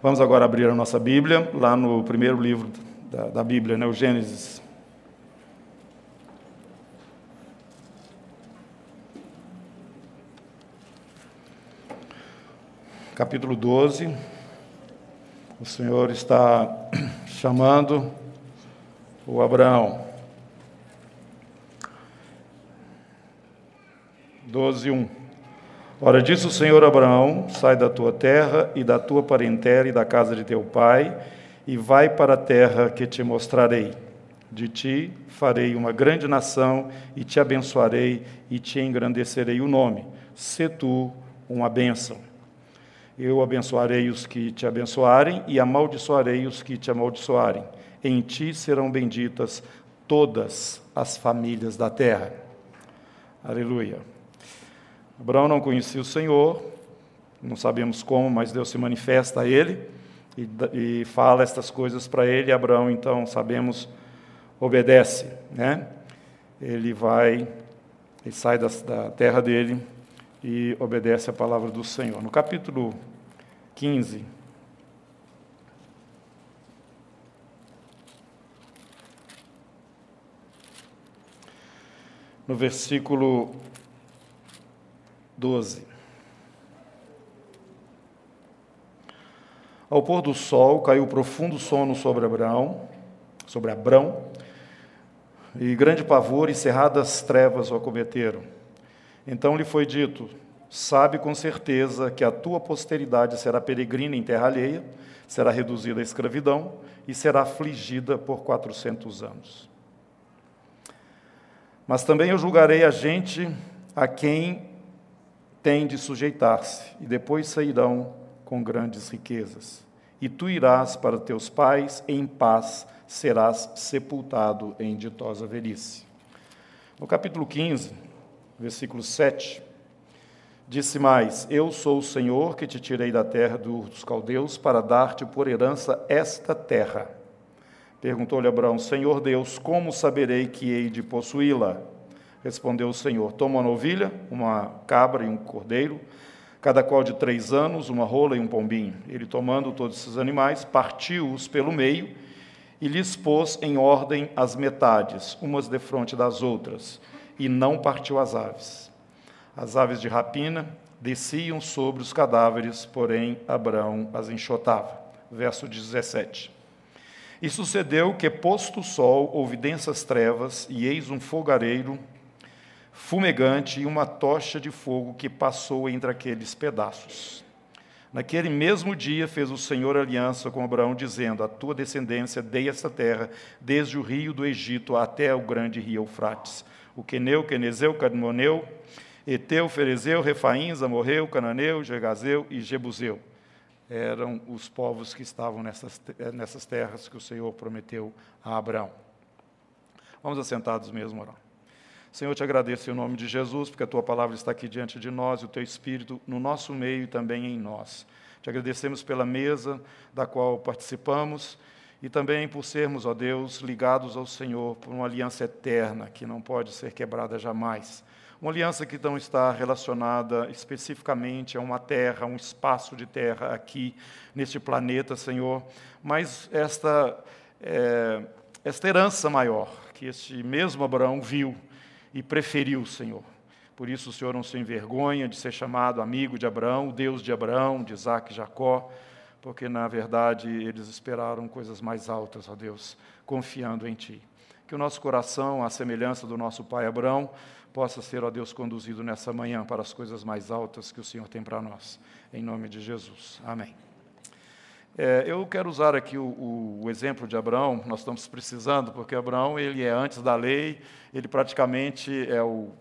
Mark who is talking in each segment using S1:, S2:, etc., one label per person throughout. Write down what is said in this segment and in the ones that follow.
S1: Vamos agora abrir a nossa Bíblia, lá no primeiro livro da, da Bíblia, né, o Gênesis. Capítulo 12. O Senhor está chamando o Abraão. 12, 1. Ora, disse o Senhor Abraão: Sai da tua terra e da tua parentela e da casa de teu pai, e vai para a terra que te mostrarei. De ti farei uma grande nação, e te abençoarei, e te engrandecerei o nome. Se tu uma bênção. Eu abençoarei os que te abençoarem, e amaldiçoarei os que te amaldiçoarem. Em ti serão benditas todas as famílias da terra. Aleluia. Abraão não conhecia o Senhor, não sabemos como, mas Deus se manifesta a ele e, e fala estas coisas para ele. Abraão, então, sabemos, obedece. Né? Ele vai, ele sai da, da terra dele e obedece a palavra do Senhor. No capítulo 15, no versículo 12. Ao pôr do sol, caiu profundo sono sobre Abraão, sobre Abrão, e grande pavor e cerradas trevas o acometeram. Então lhe foi dito: Sabe com certeza que a tua posteridade será peregrina em terra alheia, será reduzida à escravidão e será afligida por quatrocentos anos. Mas também eu julgarei a gente a quem tem de sujeitar-se, e depois sairão com grandes riquezas. E tu irás para teus pais, em paz serás sepultado em ditosa velhice. No capítulo 15, versículo 7, disse mais: Eu sou o Senhor que te tirei da terra dos caldeus para dar-te por herança esta terra. Perguntou-lhe Abraão: Senhor Deus, como saberei que hei de possuí-la? Respondeu o Senhor: Toma uma novilha, uma cabra e um cordeiro, cada qual de três anos, uma rola e um pombinho. Ele, tomando todos esses animais, partiu-os pelo meio e lhes pôs em ordem as metades, umas defronte das outras, e não partiu as aves. As aves de rapina desciam sobre os cadáveres, porém Abraão as enxotava. Verso 17. E sucedeu que, posto o sol, houve densas trevas, e eis um fogareiro fumegante e uma tocha de fogo que passou entre aqueles pedaços. Naquele mesmo dia fez o Senhor aliança com Abraão, dizendo: A tua descendência dei esta terra, desde o rio do Egito até o grande rio Eufrates. O Queneu, Quenezeu, Cadmoneu, Eteu, Ferezeu, Refaim, Zamorreu, Cananeu, Gegazeu e Jebuseu. Eram os povos que estavam nessas, nessas terras que o Senhor prometeu a Abraão. Vamos assentados mesmo, orar. Senhor, te agradeço em nome de Jesus, porque a tua palavra está aqui diante de nós, e o teu Espírito no nosso meio e também em nós. Te agradecemos pela mesa da qual participamos e também por sermos, ó Deus, ligados ao Senhor por uma aliança eterna que não pode ser quebrada jamais. Uma aliança que não está relacionada especificamente a uma terra, a um espaço de terra aqui neste planeta, Senhor, mas esta, é, esta herança maior que este mesmo Abraão viu e preferiu o Senhor. Por isso o Senhor não se envergonha de ser chamado amigo de Abraão, Deus de Abraão, de Isaac e Jacó, porque na verdade eles esperaram coisas mais altas, ó Deus, confiando em Ti. Que o nosso coração, à semelhança do nosso pai Abraão, possa ser, ó Deus, conduzido nessa manhã para as coisas mais altas que o Senhor tem para nós. Em nome de Jesus. Amém. É, eu quero usar aqui o, o, exemplo de Abraão, nós estamos precisando, porque Abraão ele é antes da lei, ele praticamente é o,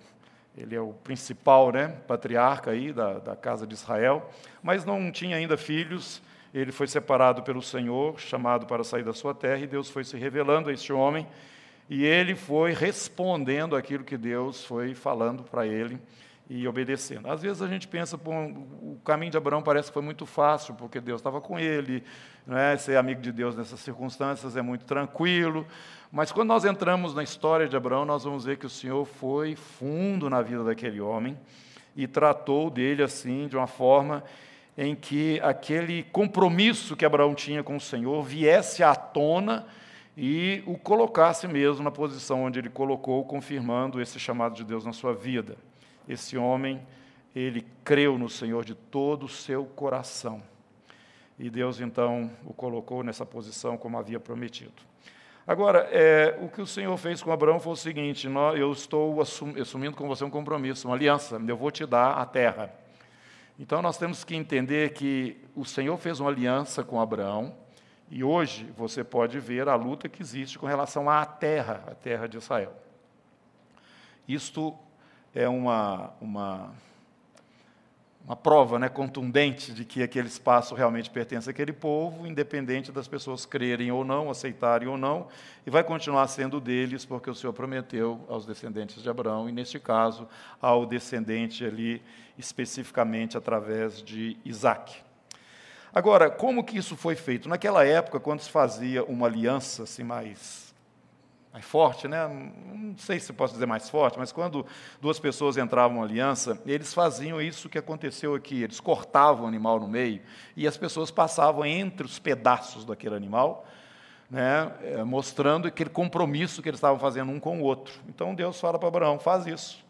S1: ele é o principal né, patriarca aí da, da casa de Israel, mas não tinha ainda filhos, ele foi separado pelo Senhor, chamado para sair da sua terra, e Deus foi se revelando a este homem, e ele foi respondendo aquilo que Deus foi falando para ele, e obedecendo. Às vezes a gente pensa, o caminho de Abraão parece que foi muito fácil, porque Deus estava com ele, é? ser amigo de Deus nessas circunstâncias é muito tranquilo. Mas quando nós entramos na história de Abraão, nós vamos ver que o Senhor foi fundo na vida daquele homem e tratou dele assim, de uma forma em que aquele compromisso que Abraão tinha com o Senhor viesse à tona e o colocasse mesmo na posição onde ele colocou, confirmando esse chamado de Deus na sua vida. Esse homem, ele creu no Senhor de todo o seu coração. E Deus então o colocou nessa posição como havia prometido. Agora, é, o que o Senhor fez com Abraão foi o seguinte: nós, eu estou assumindo com você um compromisso, uma aliança, eu vou te dar a terra. Então nós temos que entender que o Senhor fez uma aliança com Abraão, e hoje você pode ver a luta que existe com relação à terra, a terra de Israel. Isto é uma, uma uma prova né, contundente de que aquele espaço realmente pertence àquele povo, independente das pessoas crerem ou não, aceitarem ou não, e vai continuar sendo deles, porque o Senhor prometeu aos descendentes de Abraão, e neste caso, ao descendente ali, especificamente através de Isaac. Agora, como que isso foi feito? Naquela época, quando se fazia uma aliança assim, mais mais forte, né? não sei se posso dizer mais forte, mas quando duas pessoas entravam em aliança, eles faziam isso que aconteceu aqui, eles cortavam o animal no meio e as pessoas passavam entre os pedaços daquele animal, né? Eh, mostrando aquele compromisso que eles estavam fazendo um com o outro. Então Deus fala para Abraão: faz isso.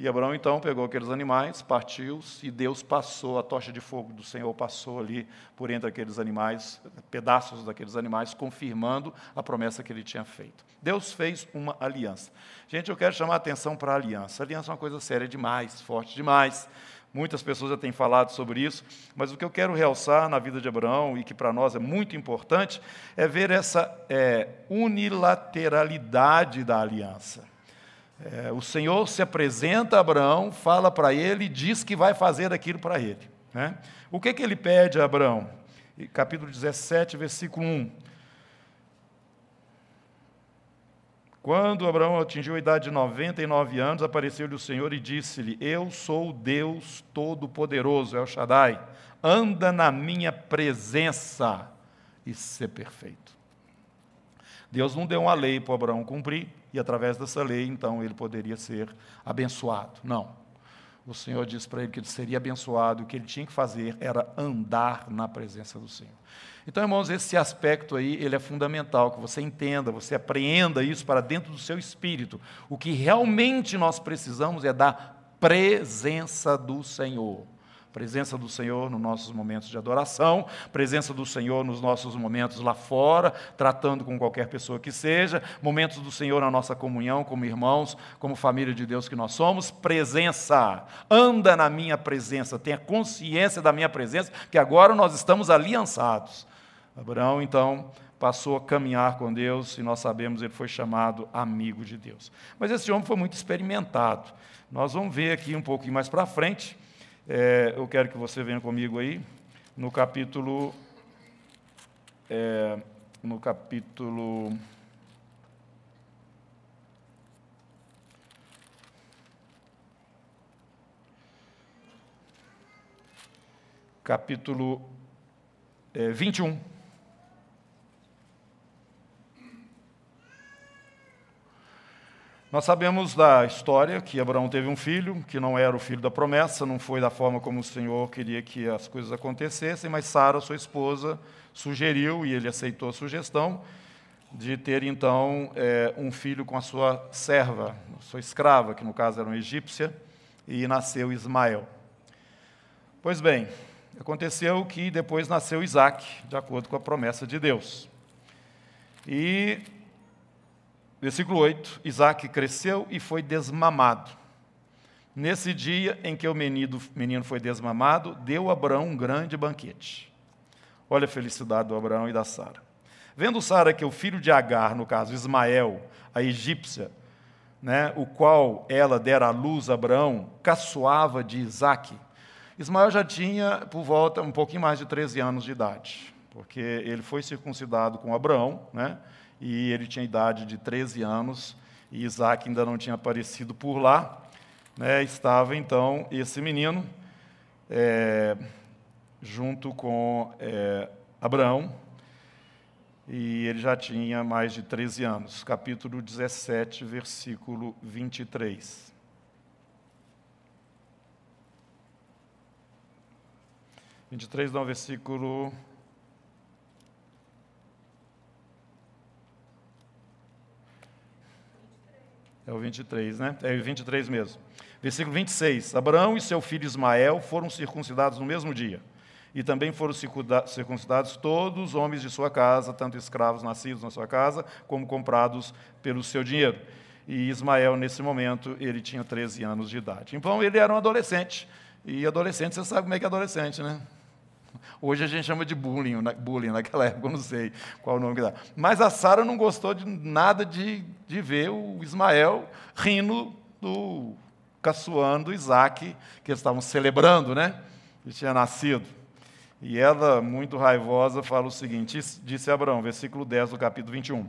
S1: E Abraão então pegou aqueles animais, partiu-os, e Deus passou, a tocha de fogo do Senhor passou ali por entre aqueles animais, pedaços daqueles animais, confirmando a promessa que ele tinha feito. Deus fez uma aliança. Gente, eu quero chamar a atenção para a aliança. A aliança é uma coisa séria demais, forte demais. Muitas pessoas já têm falado sobre isso, mas o que eu quero realçar na vida de Abraão e que para nós é muito importante é ver essa é, unilateralidade da aliança. É, o Senhor se apresenta a Abraão, fala para ele e diz que vai fazer aquilo para ele. Né? O que, que ele pede a Abraão? Capítulo 17, versículo 1. Quando Abraão atingiu a idade de 99 anos, apareceu-lhe o Senhor e disse-lhe: Eu sou o Deus Todo-Poderoso, El Shaddai, anda na minha presença e ser perfeito. Deus não deu uma lei para Abraão cumprir, e através dessa lei, então, ele poderia ser abençoado. Não. O Senhor disse para ele que ele seria abençoado, o que ele tinha que fazer era andar na presença do Senhor. Então, irmãos, esse aspecto aí, ele é fundamental, que você entenda, você apreenda isso para dentro do seu espírito. O que realmente nós precisamos é da presença do Senhor. Presença do Senhor nos nossos momentos de adoração, presença do Senhor nos nossos momentos lá fora, tratando com qualquer pessoa que seja, momentos do Senhor na nossa comunhão, como irmãos, como família de Deus que nós somos, presença. Anda na minha presença, tenha consciência da minha presença, que agora nós estamos aliançados. Abraão, então, passou a caminhar com Deus e nós sabemos ele foi chamado amigo de Deus. Mas esse homem foi muito experimentado. Nós vamos ver aqui um pouquinho mais para frente é, eu quero que você venha comigo aí, no capítulo. É, no capítulo. Capítulo é, 21. Nós sabemos da história que Abraão teve um filho, que não era o filho da promessa, não foi da forma como o Senhor queria que as coisas acontecessem, mas Sara, sua esposa, sugeriu, e ele aceitou a sugestão, de ter então é, um filho com a sua serva, sua escrava, que no caso era uma egípcia, e nasceu Ismael. Pois bem, aconteceu que depois nasceu Isaac, de acordo com a promessa de Deus. E Versículo 8: Isaac cresceu e foi desmamado. Nesse dia em que o menino, menino foi desmamado, deu Abraão um grande banquete. Olha a felicidade do Abraão e da Sara. Vendo Sara que o filho de Agar, no caso Ismael, a egípcia, né, o qual ela dera à luz a Abraão, caçoava de Isaac. Ismael já tinha por volta um pouquinho mais de 13 anos de idade, porque ele foi circuncidado com Abraão, né? E ele tinha idade de 13 anos, e Isaac ainda não tinha aparecido por lá. Né, estava então esse menino é, junto com é, Abraão, e ele já tinha mais de 13 anos. Capítulo 17, versículo 23. 23 não, versículo. É o 23, né? É o 23 mesmo. Versículo 26. Abraão e seu filho Ismael foram circuncidados no mesmo dia. E também foram circuncidados todos os homens de sua casa, tanto escravos nascidos na sua casa, como comprados pelo seu dinheiro. E Ismael, nesse momento, ele tinha 13 anos de idade. Então, ele era um adolescente. E adolescente, você sabe como é que é adolescente, né? Hoje a gente chama de bullying, bullying naquela época, eu não sei qual o nome que dá. Mas a Sara não gostou de nada de, de ver o Ismael rindo do caçoando Isaac, que eles estavam celebrando, né? Que tinha nascido. E ela, muito raivosa, fala o seguinte: disse Abraão, versículo 10 do capítulo 21.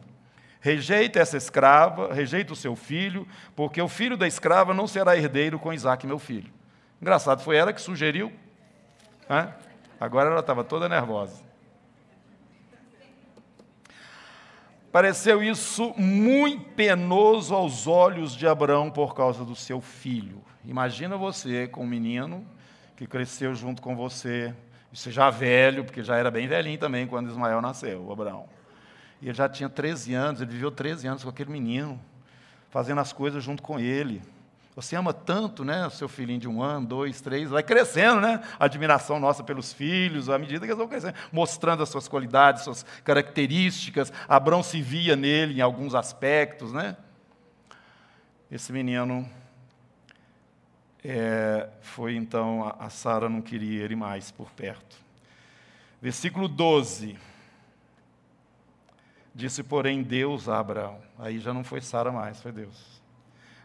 S1: Rejeita essa escrava, rejeita o seu filho, porque o filho da escrava não será herdeiro com Isaac, meu filho. Engraçado, foi ela que sugeriu. Né? Agora ela estava toda nervosa. Pareceu isso muito penoso aos olhos de Abraão por causa do seu filho. Imagina você com um menino que cresceu junto com você, você já velho, porque já era bem velhinho também quando Ismael nasceu, Abraão. E ele já tinha 13 anos, ele viveu 13 anos com aquele menino, fazendo as coisas junto com ele. Você ama tanto, né, o seu filhinho de um ano, dois, três, vai crescendo, né? A admiração nossa pelos filhos, à medida que eles vão crescendo, mostrando as suas qualidades, suas características. Abraão se via nele em alguns aspectos, né? Esse menino é, foi então, a, a Sara não queria ele mais por perto. Versículo 12. Disse, porém, Deus a Abraão. Aí já não foi Sara mais, foi Deus.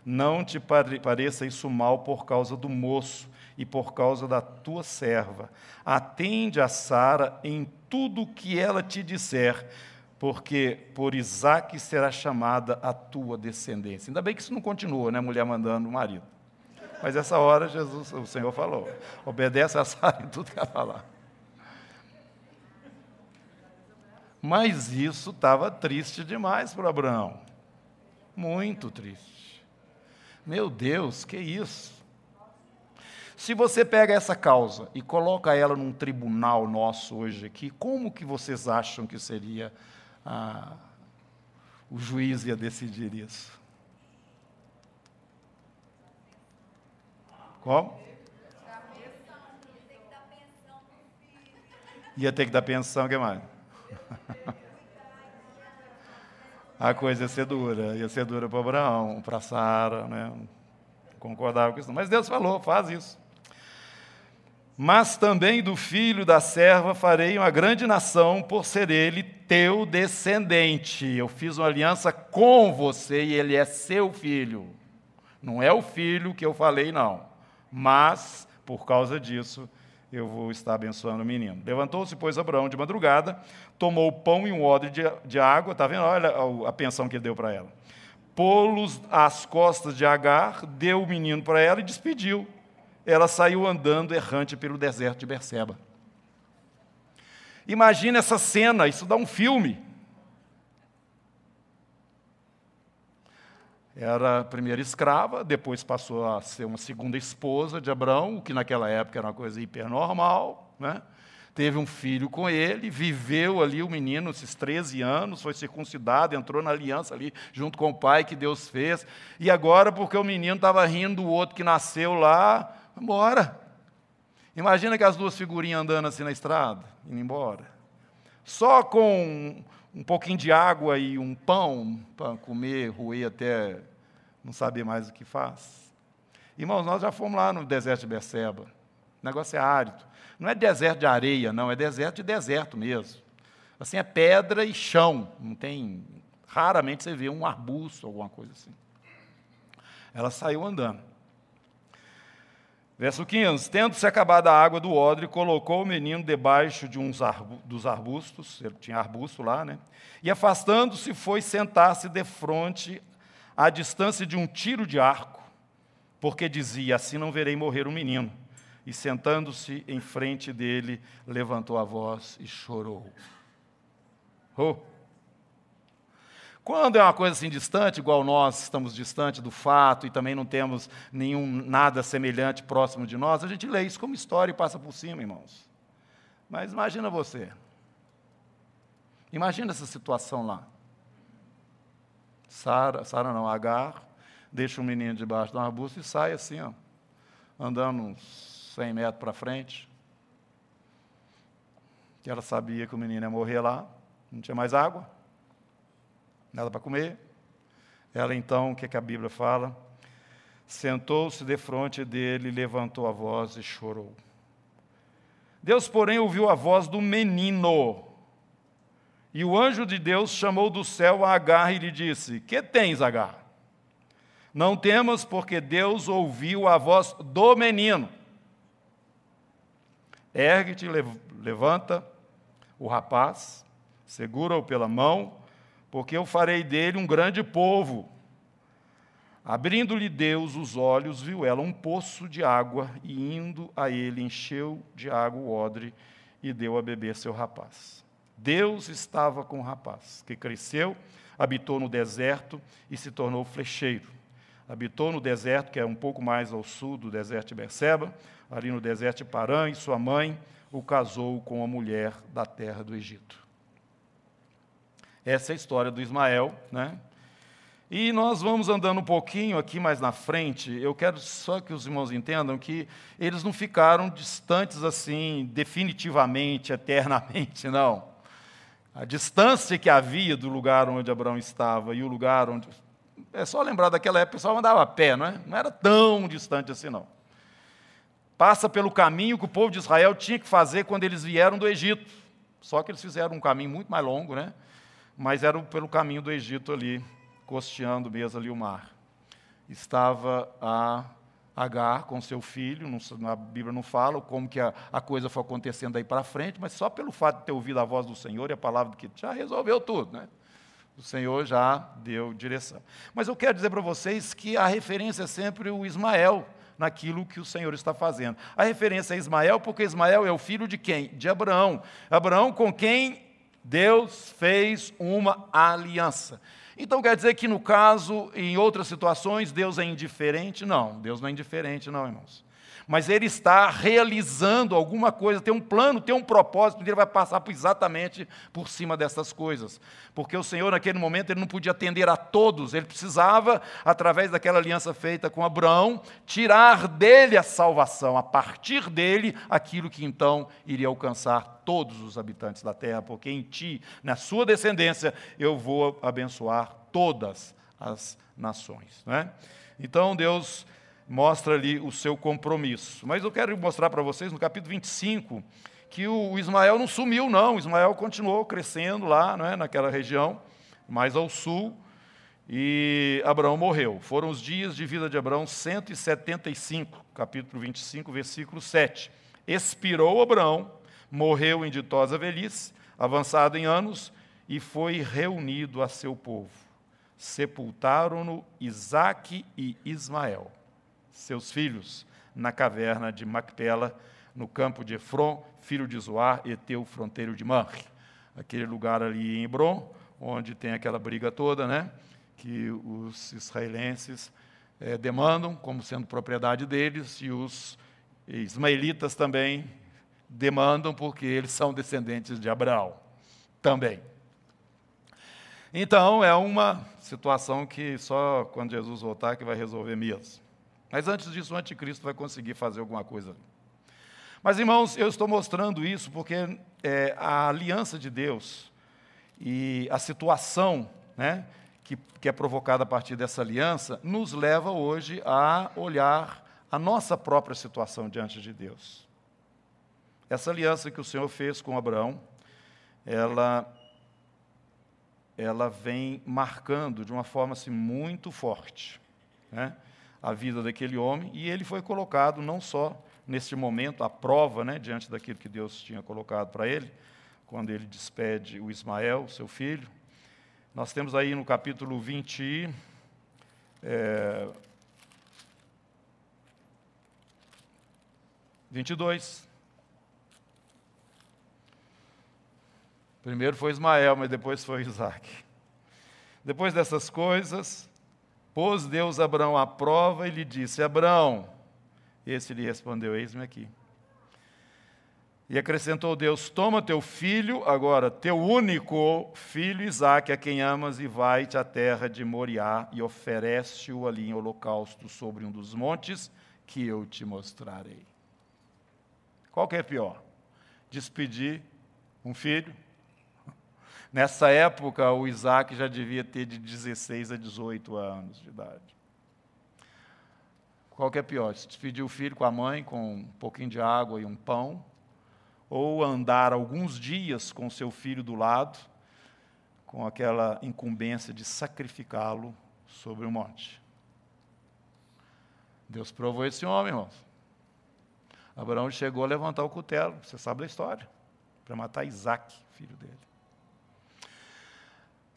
S1: Não te pareça isso mal por causa do moço e por causa da tua serva. Atende a Sara em tudo o que ela te disser, porque por Isaac será chamada a tua descendência. Ainda bem que isso não continua, né? Mulher mandando o marido. Mas essa hora Jesus, o Senhor falou: obedece a Sara em tudo que ela falar. Mas isso estava triste demais para Abraão. Muito triste. Meu Deus, que isso? Se você pega essa causa e coloca ela num tribunal nosso hoje aqui, como que vocês acham que seria ah, o juiz ia decidir isso? Como? Ia ter que dar pensão, o que mais? a coisa ia ser dura, ia ser dura para Abraão, para Sara, né? concordava com isso. Mas Deus falou: faz isso. Mas também do filho da serva farei uma grande nação, por ser ele teu descendente. Eu fiz uma aliança com você e ele é seu filho. Não é o filho que eu falei, não. Mas, por causa disso, eu vou estar abençoando o menino. Levantou-se, pois, Abraão de madrugada, tomou o pão e um odre de, de água, está vendo? Olha a, pensão que ele deu para ela. Pô-los às costas de Agar, deu o menino para ela e despediu. Ela saiu andando errante pelo deserto de Berseba. Imagina essa cena, isso dá um filme. Era primeira escrava, depois passou a ser uma segunda esposa de Abraão, o que naquela época era uma coisa hipernormal. Né? Teve um filho com ele, viveu ali o menino esses 13 anos, foi circuncidado, entrou na aliança ali junto com o pai que Deus fez. E agora, porque o menino estava rindo do outro que nasceu lá, embora. Imagina que as duas figurinhas andando assim na estrada, indo embora. Só com um pouquinho de água e um pão para comer, roer até não saber mais o que faz. Irmãos, nós já fomos lá no deserto de Beceba. O negócio é árido. Não é deserto de areia, não, é deserto de deserto mesmo. Assim, é pedra e chão. Não tem. Raramente você vê um arbusto, alguma coisa assim. Ela saiu andando. Verso 15: Tendo-se acabado a água do odre, colocou o menino debaixo de uns arbu dos arbustos, tinha arbusto lá, né? E afastando-se, foi sentar-se de frente, à distância de um tiro de arco, porque dizia: Assim não verei morrer o menino. E sentando-se em frente dele, levantou a voz e chorou. Oh! Quando é uma coisa assim distante, igual nós estamos distante do fato e também não temos nenhum nada semelhante próximo de nós, a gente lê isso como história e passa por cima, irmãos. Mas imagina você. Imagina essa situação lá. Sara, Sara não, Agar, deixa o menino debaixo de um arbusto e sai assim, ó, andando uns 100 metros para frente. Que ela sabia que o menino ia morrer lá, não tinha mais água, nada para comer. Ela então, o que, é que a Bíblia fala? Sentou-se defronte dele, levantou a voz e chorou. Deus, porém, ouviu a voz do menino. E o anjo de Deus chamou do céu a Agar e lhe disse: Que tens, Agar? Não temas, porque Deus ouviu a voz do menino. Ergue-te, levanta o rapaz, segura-o pela mão, porque eu farei dele um grande povo Abrindo-lhe Deus os olhos, viu ela um poço de água, e indo a ele, encheu de água o odre e deu a beber seu rapaz. Deus estava com o rapaz, que cresceu, habitou no deserto e se tornou flecheiro. Habitou no deserto, que é um pouco mais ao sul do deserto de Berseba, ali no deserto de Parã, e sua mãe o casou com a mulher da terra do Egito. Essa é a história do Ismael, né? E nós vamos andando um pouquinho aqui mais na frente. Eu quero só que os irmãos entendam que eles não ficaram distantes assim, definitivamente, eternamente, não. A distância que havia do lugar onde Abraão estava e o lugar onde. É só lembrar daquela época, o pessoal andava a pé, não é? Não era tão distante assim, não. Passa pelo caminho que o povo de Israel tinha que fazer quando eles vieram do Egito. Só que eles fizeram um caminho muito mais longo, né? Mas era pelo caminho do Egito ali costeando mesmo ali o mar. Estava a Agar com seu filho, a Bíblia não fala como que a, a coisa foi acontecendo daí para frente, mas só pelo fato de ter ouvido a voz do Senhor e a palavra que já resolveu tudo, né? O Senhor já deu direção. Mas eu quero dizer para vocês que a referência é sempre o Ismael naquilo que o Senhor está fazendo. A referência é Ismael, porque Ismael é o filho de quem? De Abraão. Abraão com quem Deus fez uma aliança. Então quer dizer que no caso, em outras situações, Deus é indiferente? Não, Deus não é indiferente, não, irmãos. Mas Ele está realizando alguma coisa, tem um plano, tem um propósito, Ele vai passar exatamente por cima dessas coisas. Porque o Senhor, naquele momento, Ele não podia atender a todos, Ele precisava, através daquela aliança feita com Abraão, tirar dele a salvação, a partir dele, aquilo que então iria alcançar todos os habitantes da terra, porque em ti, na sua descendência, eu vou abençoar todas as nações. Né? Então Deus mostra ali o seu compromisso. Mas eu quero mostrar para vocês no capítulo 25 que o Ismael não sumiu, não. O Ismael continuou crescendo lá, né, naquela região, mais ao sul, e Abraão morreu. Foram os dias de vida de Abraão 175, capítulo 25, versículo 7. Expirou Abraão morreu em ditosa velhice, avançado em anos, e foi reunido a seu povo. Sepultaram-no Isaque e Ismael, seus filhos, na caverna de Macpela, no campo de Efron, filho de Zoar, Eteu, fronteiro de Manre. Aquele lugar ali em Hebron, onde tem aquela briga toda, né? Que os israelenses é, demandam como sendo propriedade deles, e os ismaelitas também demandam porque eles são descendentes de Abraão também. Então, é uma situação que só quando Jesus voltar que vai resolver mesmo. Mas antes disso, o anticristo vai conseguir fazer alguma coisa. Mas, irmãos, eu estou mostrando isso porque é, a aliança de Deus e a situação né, que, que é provocada a partir dessa aliança nos leva hoje a olhar a nossa própria situação diante de Deus. Essa aliança que o Senhor fez com Abraão, ela, ela vem marcando de uma forma assim, muito forte né, a vida daquele homem, e ele foi colocado não só nesse momento, a prova, né, diante daquilo que Deus tinha colocado para ele, quando ele despede o Ismael, seu filho. Nós temos aí no capítulo 20, é, 22, Primeiro foi Ismael, mas depois foi Isaac. Depois dessas coisas, pôs Deus Abraão à prova e lhe disse: Abraão, esse lhe respondeu: Eis-me aqui. E acrescentou Deus: Toma teu filho, agora, teu único filho Isaque, a quem amas, e vai-te à terra de Moriá e oferece-o ali em holocausto sobre um dos montes que eu te mostrarei. Qual que é pior? Despedir um filho? Nessa época, o Isaac já devia ter de 16 a 18 anos de idade. Qual que é pior? Despedir o filho com a mãe, com um pouquinho de água e um pão? ou andar alguns dias com seu filho do lado, com aquela incumbência de sacrificá-lo sobre o monte. Deus provou esse homem, irmãos. Abraão chegou a levantar o cutelo, você sabe da história, para matar Isaac, filho dele.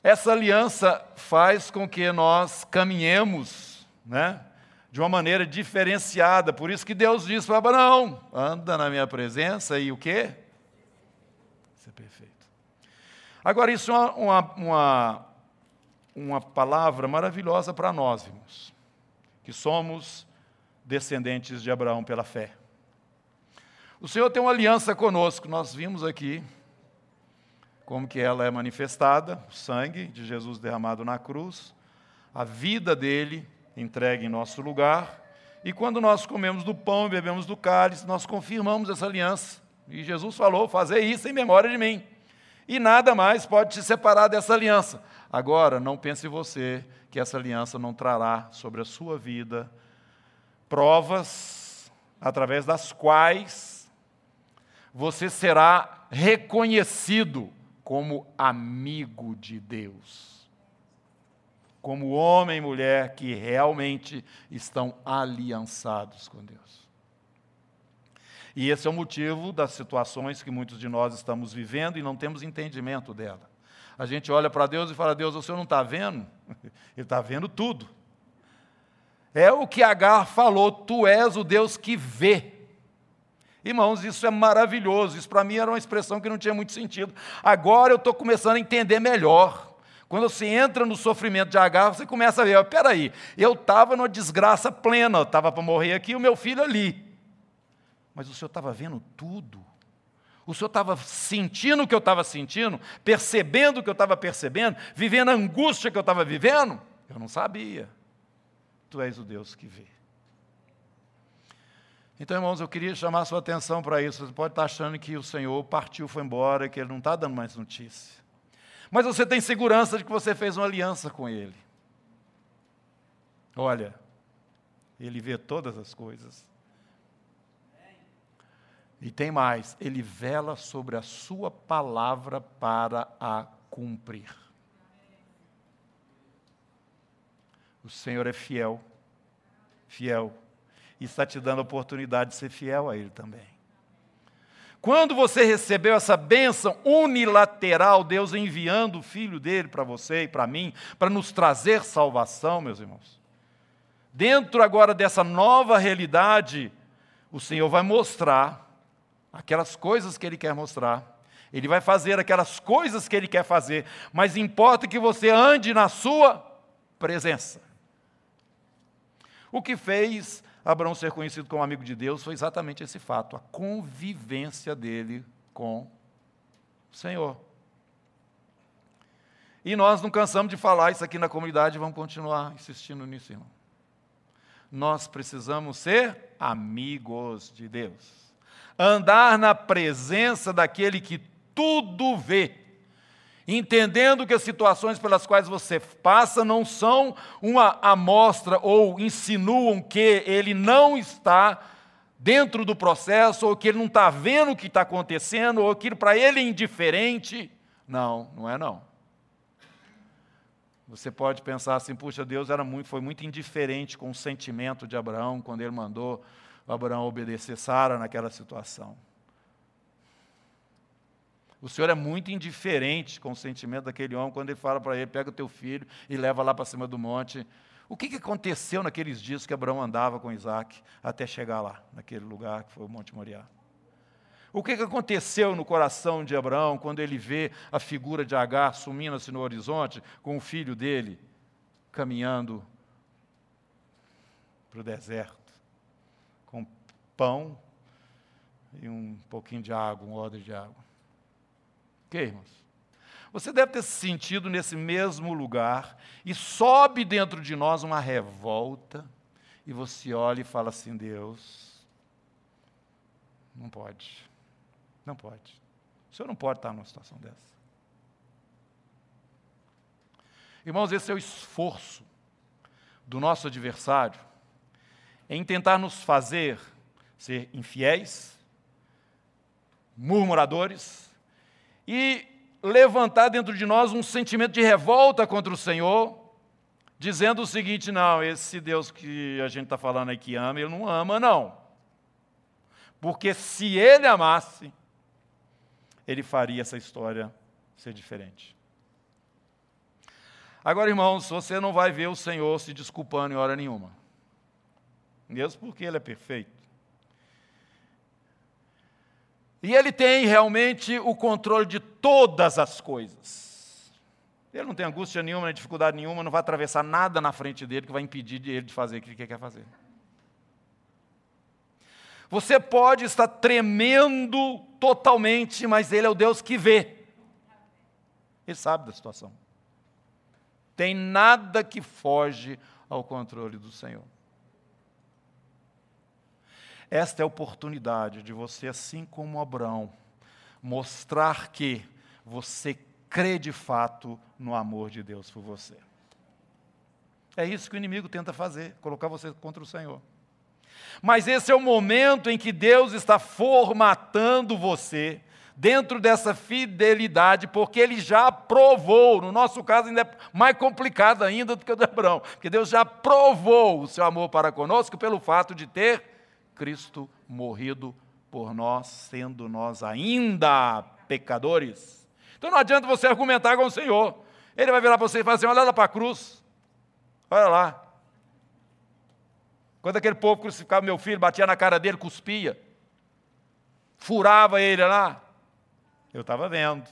S1: Essa aliança faz com que nós caminhemos, né? de uma maneira diferenciada. Por isso que Deus diz para Abraão: anda na minha presença e o quê? Isso é perfeito. Agora, isso é uma, uma, uma palavra maravilhosa para nós, irmãos, que somos descendentes de Abraão pela fé. O Senhor tem uma aliança conosco, nós vimos aqui como que ela é manifestada, o sangue de Jesus derramado na cruz, a vida dele entregue em nosso lugar. E quando nós comemos do pão e bebemos do cálice, nós confirmamos essa aliança. E Jesus falou: fazer isso em memória de mim. E nada mais pode te separar dessa aliança. Agora, não pense você que essa aliança não trará sobre a sua vida provas através das quais você será reconhecido como amigo de Deus como homem e mulher que realmente estão aliançados com Deus. E esse é o motivo das situações que muitos de nós estamos vivendo e não temos entendimento dela. A gente olha para Deus e fala: Deus, o senhor não está vendo? Ele está vendo tudo. É o que Agar falou: Tu és o Deus que vê. Irmãos, isso é maravilhoso. Isso para mim era uma expressão que não tinha muito sentido. Agora eu estou começando a entender melhor. Quando você entra no sofrimento de Agar, você começa a ver, peraí, eu estava numa desgraça plena, eu estava para morrer aqui, o meu filho ali. Mas o Senhor estava vendo tudo. O Senhor estava sentindo o que eu estava sentindo, percebendo o que eu estava percebendo, vivendo a angústia que eu estava vivendo? Eu não sabia. Tu és o Deus que vê. Então, irmãos, eu queria chamar sua atenção para isso. Você pode estar achando que o Senhor partiu, foi embora, que Ele não está dando mais notícia. Mas você tem segurança de que você fez uma aliança com Ele. Olha, Ele vê todas as coisas. E tem mais, Ele vela sobre a Sua palavra para a cumprir. O Senhor é fiel, fiel, e está te dando a oportunidade de ser fiel a Ele também. Quando você recebeu essa bênção unilateral, Deus enviando o Filho dele para você e para mim, para nos trazer salvação, meus irmãos. Dentro agora dessa nova realidade, o Senhor vai mostrar aquelas coisas que Ele quer mostrar. Ele vai fazer aquelas coisas que Ele quer fazer, mas importa que você ande na Sua presença. O que fez Abraão ser conhecido como amigo de Deus foi exatamente esse fato, a convivência dele com o Senhor. E nós não cansamos de falar isso aqui na comunidade, vamos continuar insistindo nisso, irmão. Nós precisamos ser amigos de Deus. Andar na presença daquele que tudo vê entendendo que as situações pelas quais você passa não são uma amostra ou insinuam que ele não está dentro do processo, ou que ele não está vendo o que está acontecendo, ou que para ele é indiferente. Não, não é não. Você pode pensar assim, puxa, Deus era muito, foi muito indiferente com o sentimento de Abraão quando ele mandou Abraão obedecer Sara naquela situação. O Senhor é muito indiferente com o sentimento daquele homem quando ele fala para ele: pega o teu filho e leva lá para cima do monte. O que, que aconteceu naqueles dias que Abraão andava com Isaac até chegar lá, naquele lugar que foi o Monte Moriá? O que, que aconteceu no coração de Abraão quando ele vê a figura de Agar sumindo-se no horizonte com o filho dele caminhando para o deserto, com pão e um pouquinho de água, um odre de água. Ok, irmãos? Você deve ter se sentido nesse mesmo lugar e sobe dentro de nós uma revolta e você olha e fala assim: Deus, não pode, não pode. O senhor não pode estar numa situação dessa. Irmãos, esse é o esforço do nosso adversário em tentar nos fazer ser infiéis, murmuradores e levantar dentro de nós um sentimento de revolta contra o Senhor, dizendo o seguinte: não, esse Deus que a gente está falando aí que ama, ele não ama, não. Porque se ele amasse, ele faria essa história ser diferente. Agora, irmãos, você não vai ver o Senhor se desculpando em hora nenhuma. Mesmo porque Ele é perfeito. E Ele tem realmente o controle de todas as coisas. Ele não tem angústia nenhuma, nem dificuldade nenhuma, não vai atravessar nada na frente dele que vai impedir ele de fazer o que ele quer fazer. Você pode estar tremendo totalmente, mas Ele é o Deus que vê. Ele sabe da situação. Tem nada que foge ao controle do Senhor. Esta é a oportunidade de você, assim como Abraão, mostrar que você crê de fato no amor de Deus por você. É isso que o inimigo tenta fazer, colocar você contra o Senhor. Mas esse é o momento em que Deus está formatando você dentro dessa fidelidade, porque ele já provou, no nosso caso ainda é mais complicado ainda do que o de Abraão, porque Deus já provou o seu amor para conosco pelo fato de ter Cristo morrido por nós, sendo nós ainda pecadores. Então não adianta você argumentar com o Senhor. Ele vai virar para você e falar assim: olha lá para a cruz. Olha lá. Quando aquele povo crucificava meu filho, batia na cara dele, cuspia, furava ele lá. Eu estava vendo.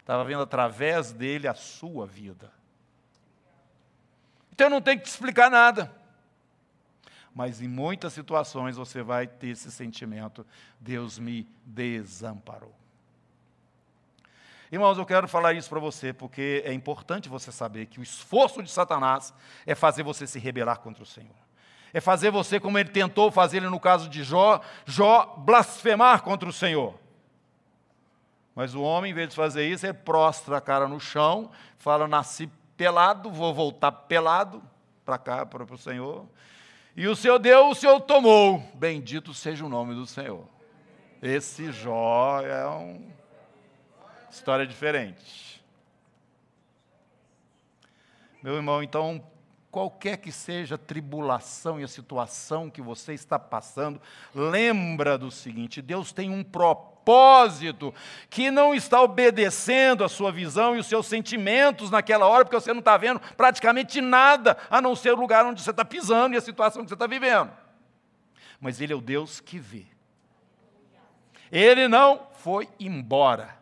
S1: Estava vendo através dele a sua vida. Então eu não tenho que te explicar nada mas em muitas situações você vai ter esse sentimento: Deus me desamparou. Irmãos, eu quero falar isso para você porque é importante você saber que o esforço de Satanás é fazer você se rebelar contra o Senhor. É fazer você, como ele tentou fazer no caso de Jó, Jó blasfemar contra o Senhor. Mas o homem, em vez de fazer isso, ele prostra a cara no chão, fala: Nasci pelado, vou voltar pelado para cá, para o Senhor. E o Senhor deu, o Senhor tomou. Bendito seja o nome do Senhor. Esse Jó é uma história diferente. Meu irmão, então, qualquer que seja a tribulação e a situação que você está passando, lembra do seguinte: Deus tem um propósito que não está obedecendo a sua visão e os seus sentimentos naquela hora, porque você não está vendo praticamente nada, a não ser o lugar onde você está pisando e a situação que você está vivendo. Mas Ele é o Deus que vê. Ele não foi embora.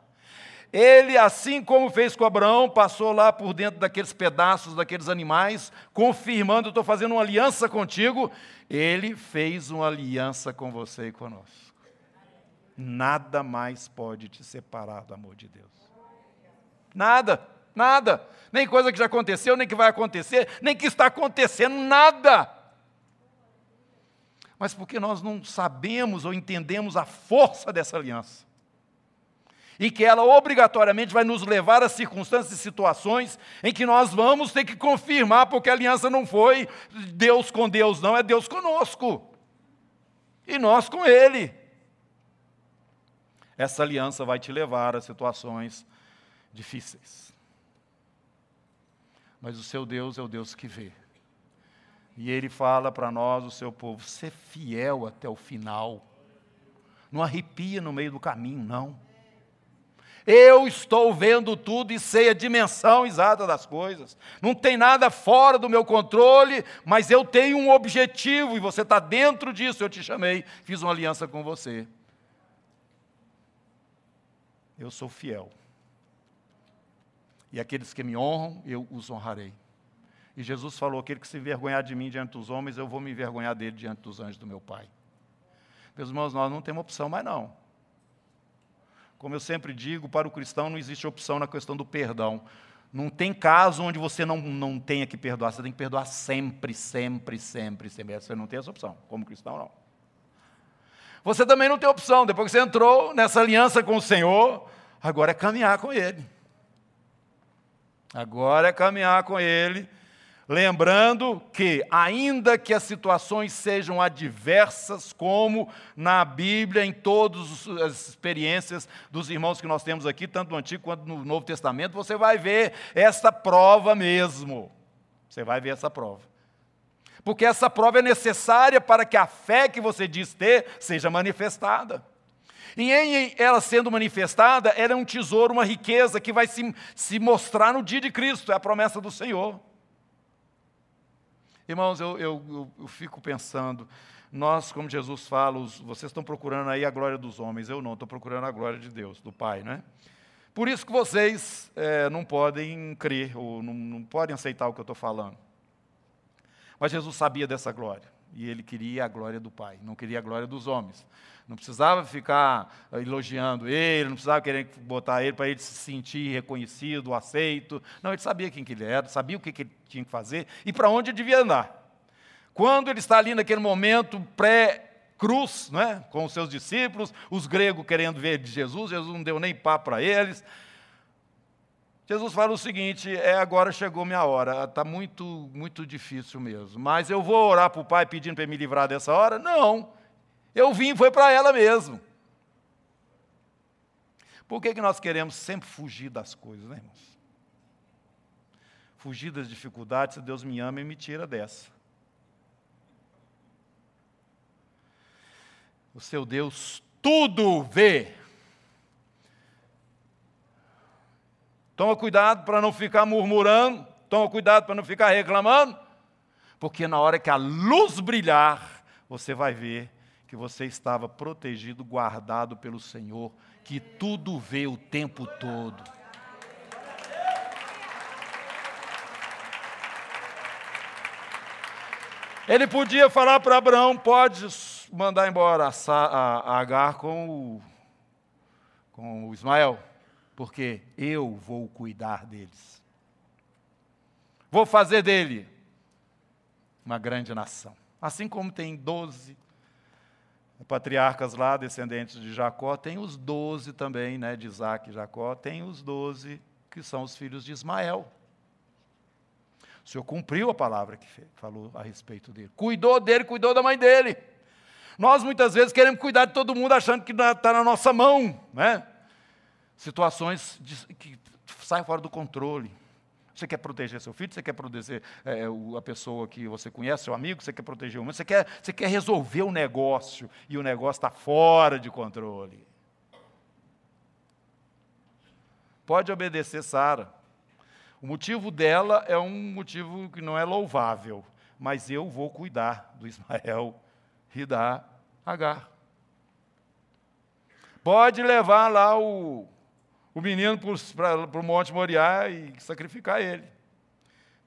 S1: Ele, assim como fez com Abraão, passou lá por dentro daqueles pedaços, daqueles animais, confirmando: estou fazendo uma aliança contigo. Ele fez uma aliança com você e conosco nada mais pode te separar do amor de Deus. Nada, nada. Nem coisa que já aconteceu, nem que vai acontecer, nem que está acontecendo, nada. Mas porque nós não sabemos ou entendemos a força dessa aliança. E que ela obrigatoriamente vai nos levar a circunstâncias e situações em que nós vamos ter que confirmar, porque a aliança não foi Deus com Deus, não, é Deus conosco. E nós com Ele essa aliança vai te levar a situações difíceis. Mas o seu Deus é o Deus que vê. E ele fala para nós, o seu povo, ser fiel até o final. Não arrepia no meio do caminho, não. Eu estou vendo tudo e sei a dimensão exata das coisas. Não tem nada fora do meu controle, mas eu tenho um objetivo e você está dentro disso. Eu te chamei, fiz uma aliança com você eu sou fiel. E aqueles que me honram, eu os honrarei. E Jesus falou: aquele que se envergonhar de mim diante dos homens, eu vou me envergonhar dele diante dos anjos do meu Pai. Meus irmãos, nós não temos opção mais não. Como eu sempre digo, para o cristão não existe opção na questão do perdão. Não tem caso onde você não, não tenha que perdoar, você tem que perdoar sempre, sempre, sempre, sempre. Você não tem essa opção, como cristão não. Você também não tem opção, depois que você entrou nessa aliança com o Senhor, agora é caminhar com Ele. Agora é caminhar com Ele Lembrando que, ainda que as situações sejam adversas, como na Bíblia, em todas as experiências dos irmãos que nós temos aqui, tanto no Antigo quanto no Novo Testamento, você vai ver essa prova mesmo. Você vai ver essa prova. Porque essa prova é necessária para que a fé que você diz ter seja manifestada. E em ela sendo manifestada, ela é um tesouro, uma riqueza que vai se, se mostrar no dia de Cristo, é a promessa do Senhor. Irmãos, eu, eu, eu, fico pensando, nós, como Jesus fala, os, vocês estão procurando aí a glória dos homens, eu não, estou procurando a glória de Deus, do Pai, né? Por isso que vocês é, não podem crer, ou não, não podem aceitar o que eu estou falando. Mas Jesus sabia dessa glória, e ele queria a glória do Pai, não queria a glória dos homens. Não precisava ficar elogiando ele, não precisava querer botar ele para ele se sentir reconhecido, aceito. Não, ele sabia quem que ele era, sabia o que, que ele tinha que fazer e para onde ele devia andar. Quando ele está ali naquele momento pré-cruz, né, com os seus discípulos, os gregos querendo ver de Jesus, Jesus não deu nem papo para eles. Jesus fala o seguinte: é agora chegou minha hora, está muito, muito difícil mesmo. Mas eu vou orar para o Pai pedindo para me livrar dessa hora? Não. Eu vim, foi para ela mesmo. Por que, que nós queremos sempre fugir das coisas, né, irmãos? Fugir das dificuldades, se Deus me ama e me tira dessa. O seu Deus tudo vê. Toma cuidado para não ficar murmurando, toma cuidado para não ficar reclamando, porque na hora que a luz brilhar, você vai ver que você estava protegido, guardado pelo Senhor, que tudo vê o tempo todo. Ele podia falar para Abraão: pode mandar embora a, Agar com o, com o Ismael, porque eu vou cuidar deles. Vou fazer dele uma grande nação. Assim como tem doze patriarcas lá, descendentes de Jacó, tem os doze também, né, de Isaac e Jacó, tem os doze que são os filhos de Ismael. O Senhor cumpriu a palavra que falou a respeito dele. Cuidou dele, cuidou da mãe dele. Nós muitas vezes queremos cuidar de todo mundo achando que está na nossa mão, né? Situações de, que saem fora do controle. Você quer proteger seu filho, você quer proteger é, a pessoa que você conhece, seu amigo, você quer proteger o mundo, você quer, você quer resolver o negócio e o negócio está fora de controle. Pode obedecer Sara. O motivo dela é um motivo que não é louvável, mas eu vou cuidar do Ismael e da Agar. Pode levar lá o, o menino para o Monte Moriá e sacrificar ele.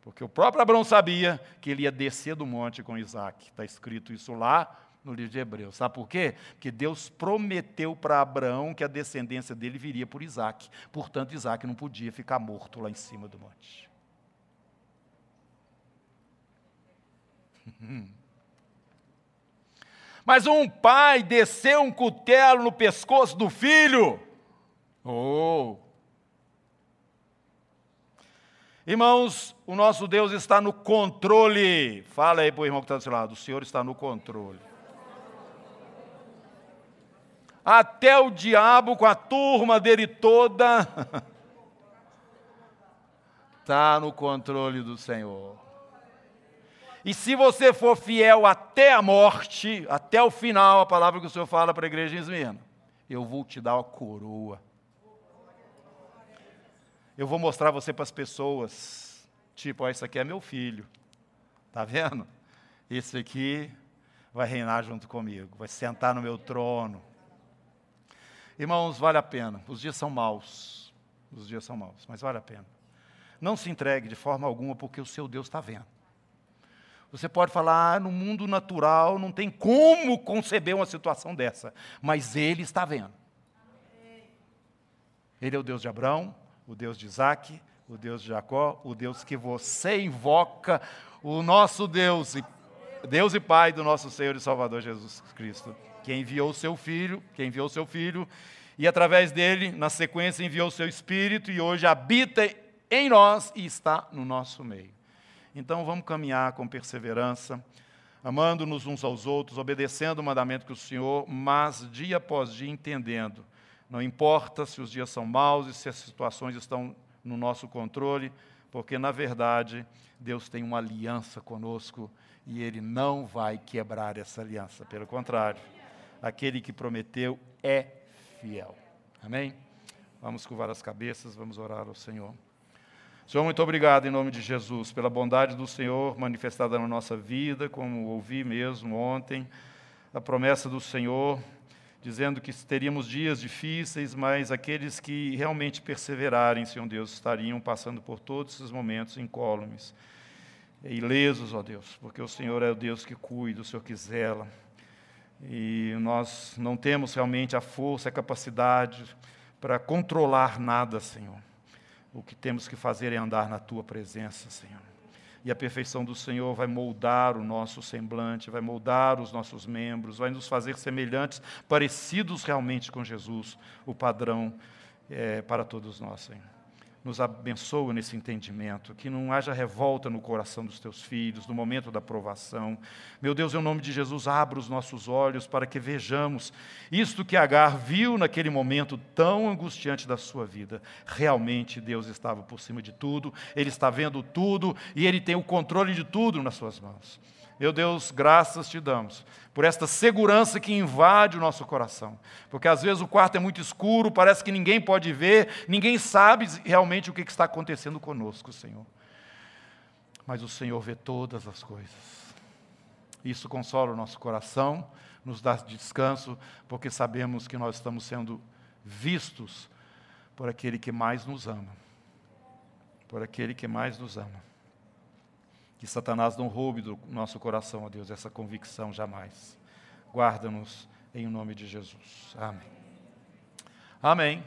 S1: Porque o próprio Abraão sabia que ele ia descer do monte com Isaac. Está escrito isso lá no livro de Hebreus. Sabe por quê? Porque Deus prometeu para Abraão que a descendência dele viria por Isaac. Portanto, Isaac não podia ficar morto lá em cima do monte. Mas um pai desceu um cutelo no pescoço do filho Oh! Irmãos, o nosso Deus está no controle. Fala aí para o irmão que está do seu lado: o Senhor está no controle. Até o diabo, com a turma dele toda, está no controle do Senhor. E se você for fiel até a morte, até o final, a palavra que o Senhor fala para a igreja em Esmirna, eu vou te dar a coroa eu vou mostrar você para as pessoas, tipo, ó, esse aqui é meu filho, tá vendo? Esse aqui vai reinar junto comigo, vai sentar no meu trono. Irmãos, vale a pena. Os dias são maus, os dias são maus, mas vale a pena. Não se entregue de forma alguma, porque o seu Deus está vendo. Você pode falar, ah, no mundo natural não tem como conceber uma situação dessa, mas Ele está vendo. Ele é o Deus de Abraão, o Deus de Isaac, o Deus de Jacó, o Deus que você invoca, o nosso Deus, Deus e Pai do nosso Senhor e Salvador Jesus Cristo, que enviou o seu Filho, que enviou seu Filho, e através dele, na sequência, enviou o seu Espírito e hoje habita em nós e está no nosso meio. Então vamos caminhar com perseverança, amando-nos uns aos outros, obedecendo o mandamento que o Senhor, mas dia após dia entendendo. Não importa se os dias são maus e se as situações estão no nosso controle, porque na verdade Deus tem uma aliança conosco e Ele não vai quebrar essa aliança. Pelo contrário, aquele que prometeu é fiel. Amém? Vamos curvar as cabeças, vamos orar ao Senhor. Senhor, muito obrigado em nome de Jesus, pela bondade do Senhor manifestada na nossa vida, como ouvi mesmo ontem, a promessa do Senhor, dizendo que teríamos dias difíceis, mas aqueles que realmente perseverarem, Senhor Deus, estariam passando por todos esses momentos incólumes, ilesos, ó Deus, porque o Senhor é o Deus que cuida, o Senhor que zela. E nós não temos realmente a força, a capacidade para controlar nada, Senhor. O que temos que fazer é andar na tua presença, Senhor. E a perfeição do Senhor vai moldar o nosso semblante, vai moldar os nossos membros, vai nos fazer semelhantes, parecidos realmente com Jesus, o padrão é, para todos nós, Senhor nos abençoa nesse entendimento, que não haja revolta no coração dos teus filhos, no momento da provação. Meu Deus, em nome de Jesus, abra os nossos olhos para que vejamos isto que Agar viu naquele momento tão angustiante da sua vida. Realmente Deus estava por cima de tudo, Ele está vendo tudo e Ele tem o controle de tudo nas suas mãos. Meu Deus, graças te damos por esta segurança que invade o nosso coração. Porque às vezes o quarto é muito escuro, parece que ninguém pode ver, ninguém sabe realmente o que está acontecendo conosco, Senhor. Mas o Senhor vê todas as coisas. Isso consola o nosso coração, nos dá descanso, porque sabemos que nós estamos sendo vistos por aquele que mais nos ama. Por aquele que mais nos ama. Que Satanás não roube do nosso coração, ó Deus, essa convicção jamais. Guarda-nos em nome de Jesus. Amém. Amém.